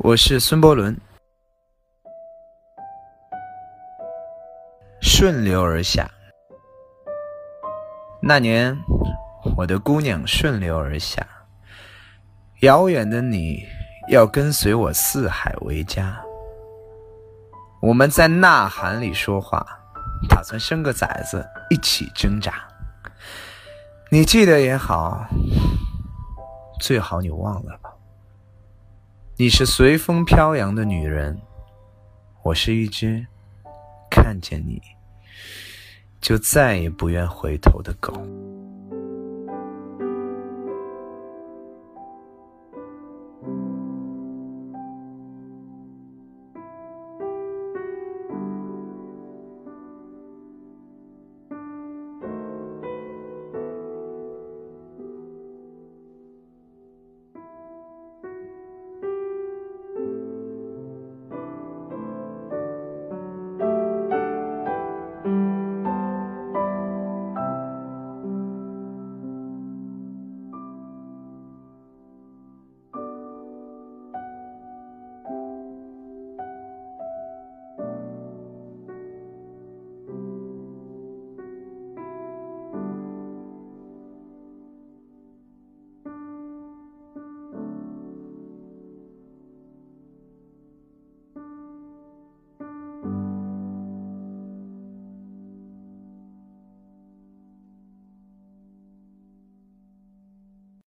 我是孙伯伦。顺流而下，那年我的姑娘顺流而下，遥远的你要跟随我四海为家。我们在呐喊里说话，打算生个崽子一起挣扎。你记得也好，最好你忘了吧。你是随风飘扬的女人，我是一只看见你就再也不愿回头的狗。